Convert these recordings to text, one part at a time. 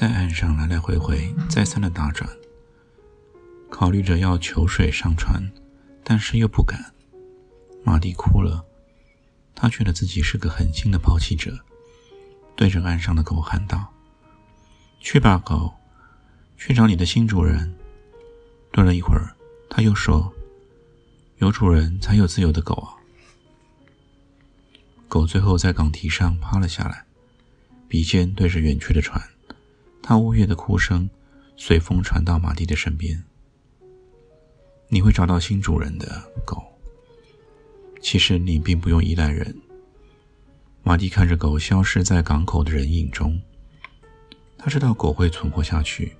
在岸上来来回回，再三的打转，考虑着要求水上船，但是又不敢。马蒂哭了，他觉得自己是个狠心的抛弃者，对着岸上的狗喊道：“去吧，狗，去找你的新主人。”顿了一会儿，他又说：“有主人才有自由的狗啊。”狗最后在港堤上趴了下来，鼻尖对着远去的船。他呜咽的哭声随风传到马蒂的身边。你会找到新主人的狗。其实你并不用依赖人。马蒂看着狗消失在港口的人影中，他知道狗会存活下去，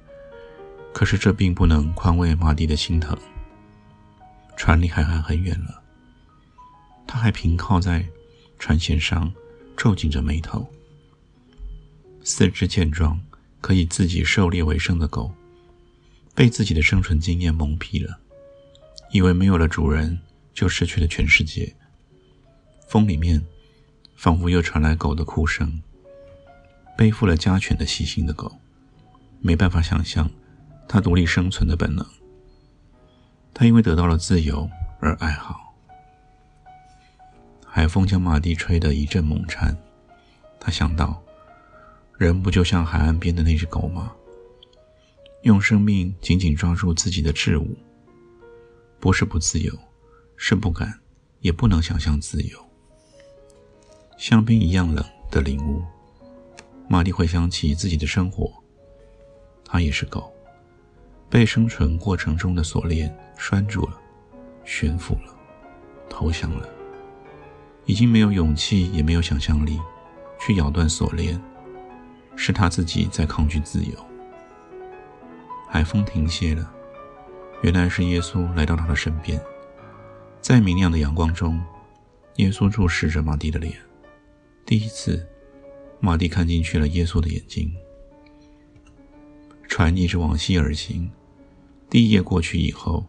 可是这并不能宽慰马蒂的心疼。船离海岸很远了，他还平靠在船舷上，皱紧着眉头，四肢健壮。可以自己狩猎为生的狗，被自己的生存经验蒙蔽了，以为没有了主人就失去了全世界。风里面，仿佛又传来狗的哭声。背负了家犬的习性的狗，没办法想象它独立生存的本能。它因为得到了自由而哀嚎。海风将马蒂吹得一阵猛颤，他想到。人不就像海岸边的那只狗吗？用生命紧紧抓住自己的挚物，不是不自由，是不敢，也不能想象自由。像冰一样冷的领悟，玛丽回想起自己的生活，她也是狗，被生存过程中的锁链拴住了，悬浮了，投降了，已经没有勇气，也没有想象力，去咬断锁链。是他自己在抗拒自由。海风停歇了，原来是耶稣来到他的身边，在明亮的阳光中，耶稣注视着马蒂的脸。第一次，马蒂看进去了耶稣的眼睛。船一直往西而行，第一夜过去以后，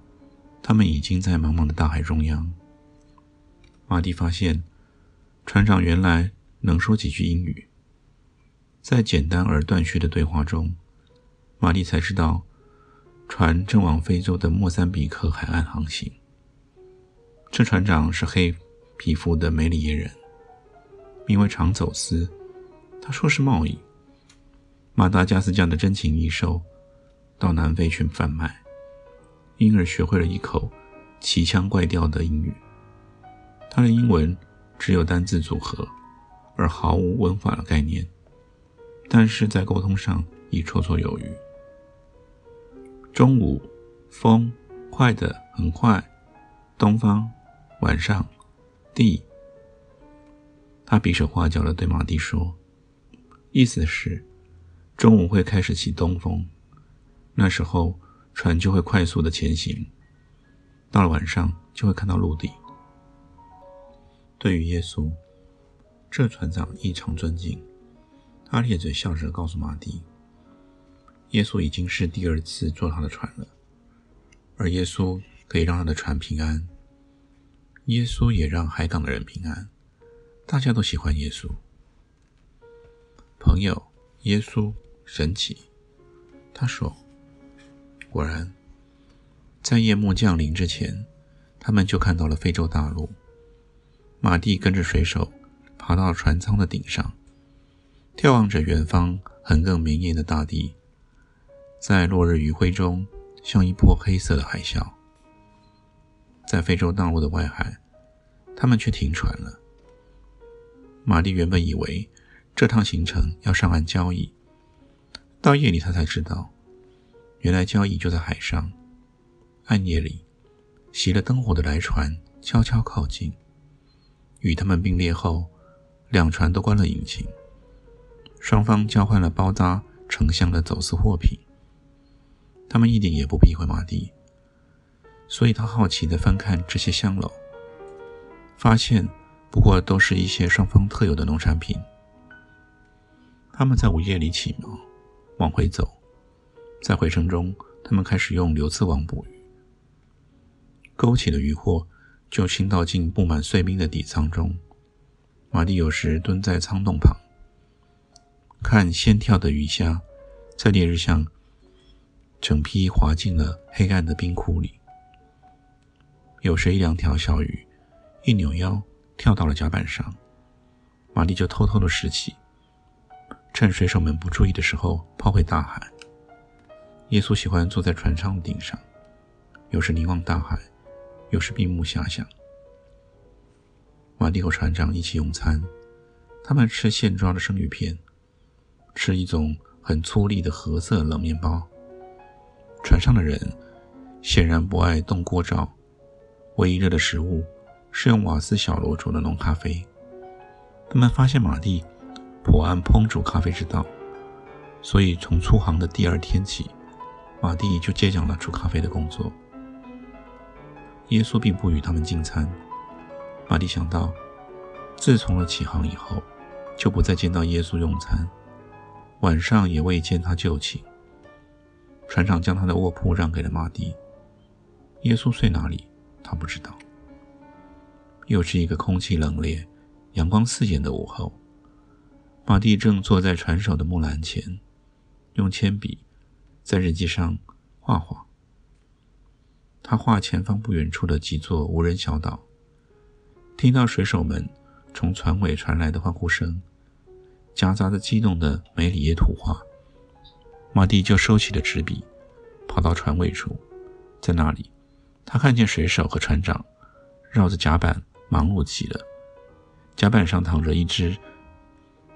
他们已经在茫茫的大海中央。马蒂发现，船长原来能说几句英语。在简单而断续的对话中，玛丽才知道，船正往非洲的莫桑比克海岸航行。这船长是黑皮肤的梅里耶人，名为长走私。他说是贸易，马达加斯加的珍禽异兽到南非去贩卖，因而学会了一口奇腔怪调的英语。他的英文只有单字组合，而毫无文法的概念。但是在沟通上已绰绰有余。中午，风快的很快。东方，晚上，地。他比手画脚的对马蒂说：“意思是，中午会开始起东风，那时候船就会快速的前行。到了晚上，就会看到陆地。”对于耶稣，这船长异常尊敬。他咧嘴笑着告诉马蒂：“耶稣已经是第二次坐他的船了，而耶稣可以让他的船平安。耶稣也让海港的人平安，大家都喜欢耶稣。朋友，耶稣神奇。”他说：“果然，在夜幕降临之前，他们就看到了非洲大陆。马蒂跟着水手爬到船舱的顶上。”眺望着远方横亘绵延的大地，在落日余晖中，像一波黑色的海啸。在非洲大陆的外海，他们却停船了。玛丽原本以为这趟行程要上岸交易，到夜里他才知道，原来交易就在海上。暗夜里，熄了灯火的来船悄悄靠近，与他们并列后，两船都关了引擎。双方交换了包扎成箱的走私货品，他们一点也不避讳马蒂，所以他好奇地翻看这些香篓，发现不过都是一些双方特有的农产品。他们在午夜里起锚，往回走，在回程中，他们开始用流刺网捕鱼，勾起的渔获就倾倒进布满碎冰的底舱中。马蒂有时蹲在舱洞旁。看先跳的鱼虾，在烈日下，整批滑进了黑暗的冰窟里。有时一两条小鱼一扭腰跳到了甲板上，玛丽就偷偷的拾起，趁水手们不注意的时候抛回大海。耶稣喜欢坐在船舱的顶上，有时凝望大海，有时闭目遐想。玛丽和船长一起用餐，他们吃现抓的生鱼片。吃一种很粗粝的褐色冷面包。船上的人显然不爱动锅灶，唯一热的食物是用瓦斯小炉煮的浓咖啡。他们发现马蒂颇谙烹煮咖啡之道，所以从出航的第二天起，马蒂就接掌了煮咖啡的工作。耶稣并不与他们进餐。马蒂想到，自从了起航以后，就不再见到耶稣用餐。晚上也未见他就寝。船长将他的卧铺让给了马蒂。耶稣睡哪里，他不知道。又是一个空气冷冽、阳光刺眼的午后。马蒂正坐在船首的木栏前，用铅笔在日记上画画。他画前方不远处的几座无人小岛。听到水手们从船尾传来的欢呼声。夹杂着激动的梅里耶图画，马蒂就收起了纸笔，跑到船尾处，在那里，他看见水手和船长绕着甲板忙碌极了。甲板上躺着一只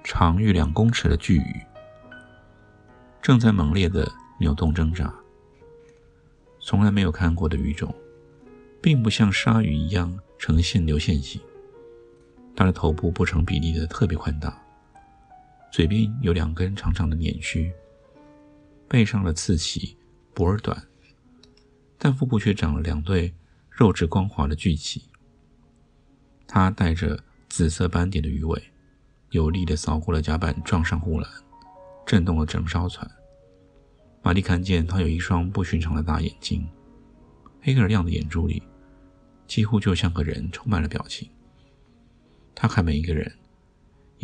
长逾两公尺的巨鱼，正在猛烈地扭动挣扎。从来没有看过的鱼种，并不像鲨鱼一样呈现流线型，它的头部不成比例的特别宽大。嘴边有两根长长的捻须，背上的刺鳍薄而短，但腹部却长了两对肉质光滑的巨鳍。它带着紫色斑点的鱼尾，有力地扫过了甲板，撞上护栏，震动了整艘船。玛丽看见它有一双不寻常的大眼睛，黑而亮的眼珠里，几乎就像个人，充满了表情。他看每一个人。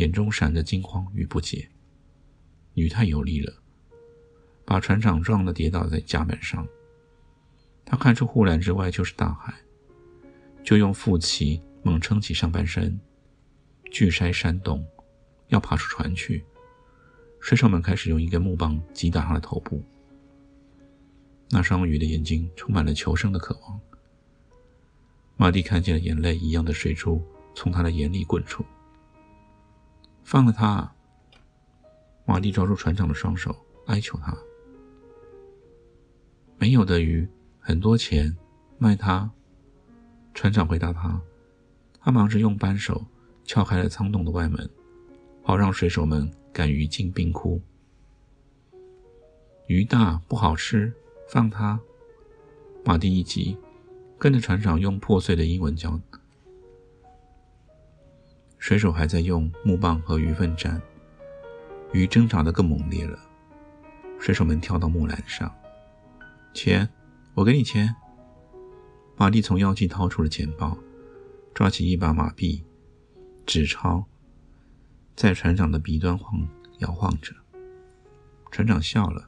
眼中闪着惊慌与不解。雨太有力了，把船长撞得跌倒在甲板上。他看出护栏之外就是大海，就用腹鳍猛撑起上半身，巨筛山洞，要爬出船去。水手们开始用一根木棒击打他的头部。那双鱼的眼睛充满了求生的渴望。马蒂看见了眼泪一样的水珠从他的眼里滚出。放了他！马蒂抓住船长的双手，哀求他：“没有的鱼，很多钱，卖他。”船长回答他：“他忙着用扳手撬开了舱洞的外门，好让水手们赶鱼进冰窟。鱼大不好吃，放他！”马蒂一急，跟着船长用破碎的英文教。水手还在用木棒和鱼粪战，鱼挣扎得更猛烈了。水手们跳到木栏上，钱，我给你钱。马蒂从腰际掏出了钱包，抓起一把马币、纸钞，在船长的鼻端晃摇晃着。船长笑了，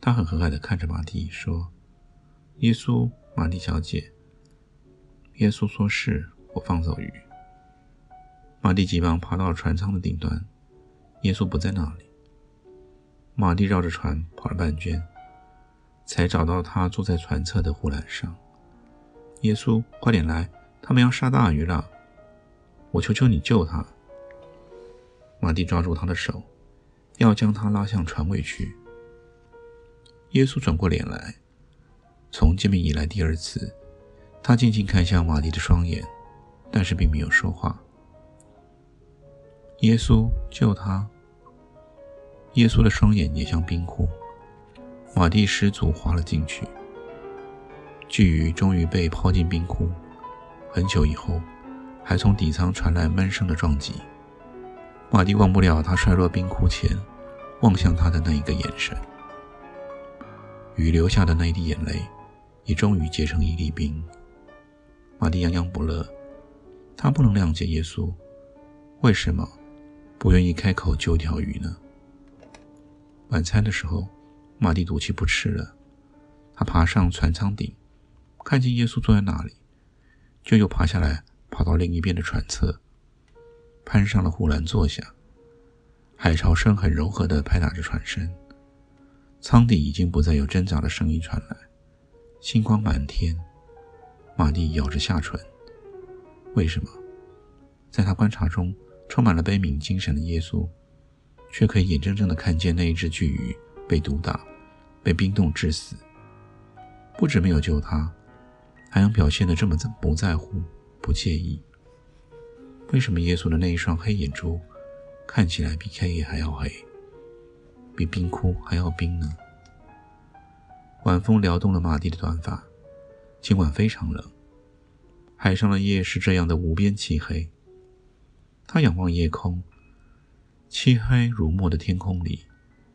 他很和蔼地看着马蒂说：“耶稣，马蒂小姐。”耶稣说：“是我放走鱼。”马蒂急忙爬到船舱的顶端，耶稣不在那里。马蒂绕着船跑了半圈，才找到他坐在船侧的护栏上。耶稣，快点来，他们要杀大鱼了！我求求你救他！马蒂抓住他的手，要将他拉向船尾去。耶稣转过脸来，从见面以来第二次，他静静看向马蒂的双眼，但是并没有说话。耶稣救他。耶稣的双眼也像冰窟，马蒂失足滑了进去，巨鱼终于被抛进冰窟。很久以后，还从底舱传来闷声的撞击。马蒂忘不了他摔落冰窟前望向他的那一个眼神。鱼流下的那一滴眼泪，也终于结成一粒冰。马蒂洋洋不乐，他不能谅解耶稣为什么不愿意开口救条鱼呢？晚餐的时候，马蒂赌气不吃了。他爬上船舱顶，看见耶稣坐在那里，就又爬下来，跑到另一边的船侧，攀上了护栏坐下。海潮声很柔和地拍打着船身。舱底已经不再有挣扎的声音传来，星光满天。马蒂咬着下唇。为什么，在他观察中充满了悲悯精神的耶稣，却可以眼睁睁地看见那一只巨鱼被毒打、被冰冻致死？不止没有救他，还能表现得这么在不在乎、不介意？为什么耶稣的那一双黑眼珠看起来比黑夜还要黑？比冰窟还要冰呢。晚风撩动了马蒂的短发。今晚非常冷，海上的夜是这样的无边漆黑。他仰望夜空，漆黑如墨的天空里，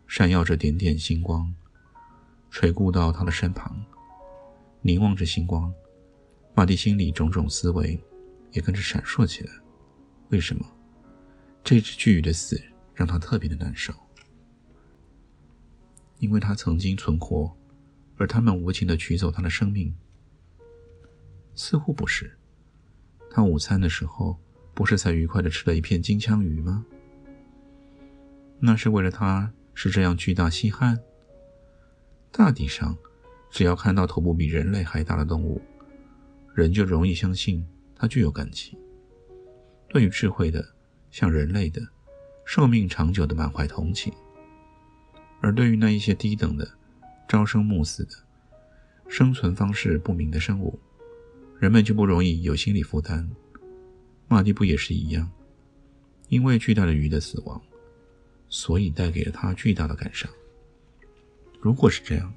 闪耀着点点星光，垂顾到他的身旁，凝望着星光。马蒂心里种种思维也跟着闪烁起来。为什么这只巨鱼的死让他特别的难受？因为他曾经存活，而他们无情的取走他的生命。似乎不是。他午餐的时候不是才愉快的吃了一片金枪鱼吗？那是为了他是这样巨大稀罕。大体上，只要看到头部比人类还大的动物，人就容易相信它具有感情。对于智慧的，像人类的，寿命长久的满怀同情。而对于那一些低等的、朝生暮死的、生存方式不明的生物，人们就不容易有心理负担。马蒂不也是一样？因为巨大的鱼的死亡，所以带给了他巨大的感伤。如果是这样，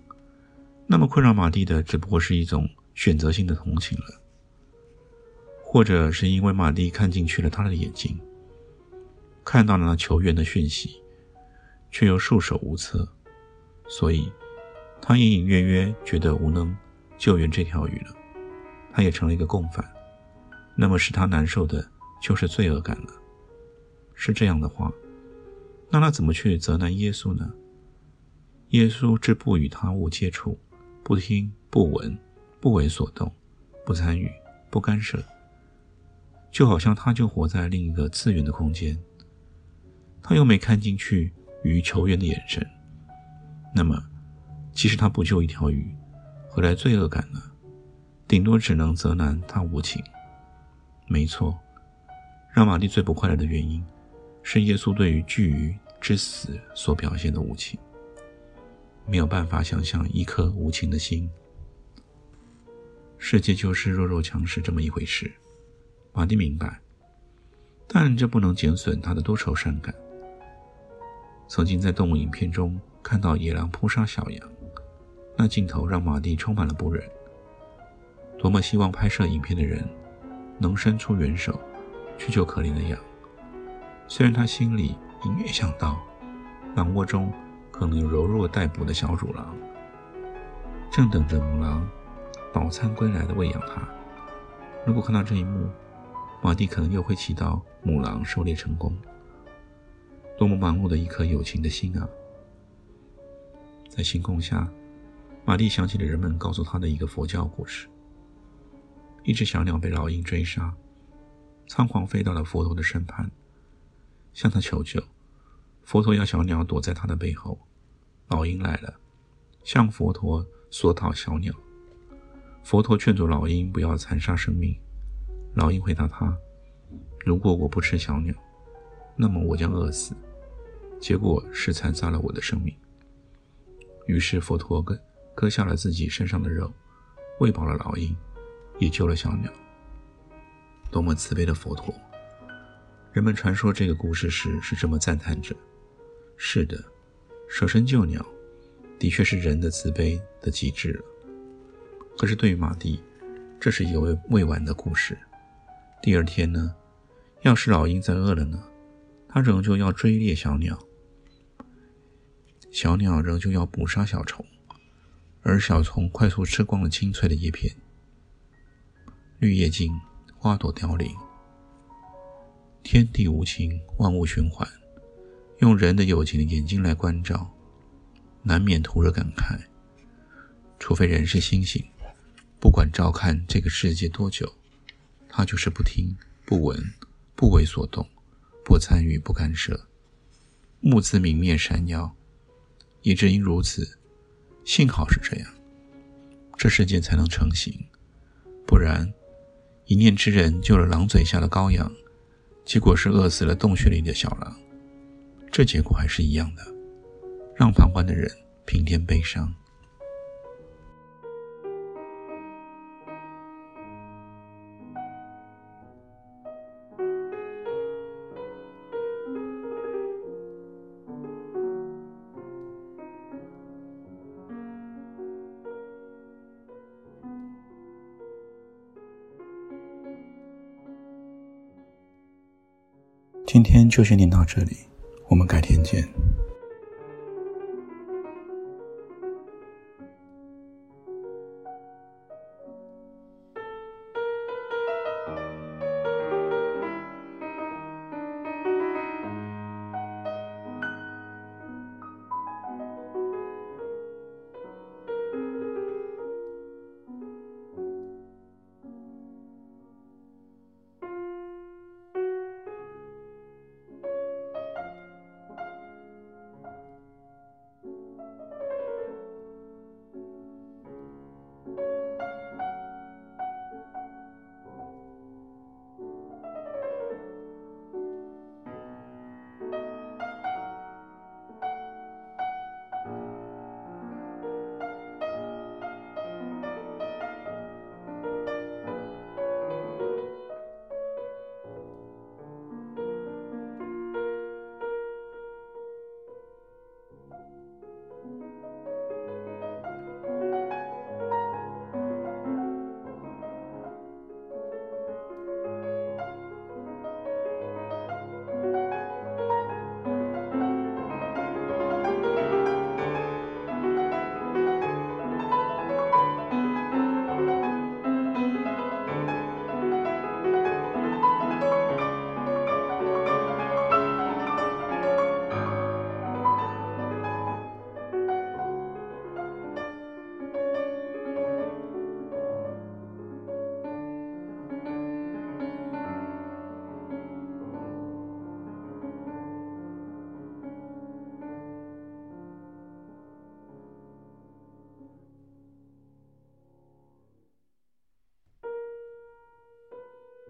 那么困扰马蒂的只不过是一种选择性的同情了，或者是因为马蒂看进去了他的眼睛，看到了那球员的讯息。却又束手无策，所以，他隐隐约约觉得无能救援这条鱼了。他也成了一个共犯。那么使他难受的就是罪恶感了。是这样的话，那他怎么去责难耶稣呢？耶稣之不与他物接触，不听不闻，不为所动，不参与，不干涉，就好像他就活在另一个次元的空间。他又没看进去。鱼求援的眼神，那么，即使他不救一条鱼，何来罪恶感呢？顶多只能责难他无情。没错，让玛丽最不快乐的原因，是耶稣对于巨鱼之死所表现的无情。没有办法想象一颗无情的心。世界就是弱肉强食这么一回事，玛蒂明白，但这不能减损他的多愁善感。曾经在动物影片中看到野狼扑杀小羊，那镜头让马蒂充满了不忍。多么希望拍摄影片的人能伸出援手去救可怜的羊。虽然他心里隐约想到，狼窝中可能有柔弱待哺的小乳狼，正等着母狼饱餐归来的喂养它。如果看到这一幕，马蒂可能又会祈祷母狼狩猎成功。多么忙碌的一颗有情的心啊！在星空下，玛丽想起了人们告诉她的一个佛教故事：一只小鸟被老鹰追杀，仓皇飞到了佛陀的身旁，向他求救。佛陀要小鸟躲在他的背后。老鹰来了，向佛陀索讨小鸟。佛陀劝阻老鹰不要残杀生命。老鹰回答他：“如果我不吃小鸟，那么我将饿死。”结果是残杀了我的生命。于是佛陀割割下了自己身上的肉，喂饱了老鹰，也救了小鸟。多么慈悲的佛陀！人们传说这个故事时是这么赞叹着：是的，舍身救鸟，的确是人的慈悲的极致了。可是对于马蒂，这是一个未未完的故事。第二天呢，要是老鹰再饿了呢，它仍旧要追猎小鸟，小鸟仍旧要捕杀小虫，而小虫快速吃光了青翠的叶片。绿叶尽，花朵凋零，天地无情，万物循环。用人的有情的眼睛来关照，难免徒惹感慨。除非人是星星，不管照看这个世界多久，他就是不听、不闻、不为所动、不参与、不干涉，目自泯灭闪耀。也正因如此，幸好是这样，这世界才能成型。不然。一念之人救了狼嘴下的羔羊，结果是饿死了洞穴里的小狼。这结果还是一样的，让旁观的人平添悲伤。今天就先念到这里，我们改天见。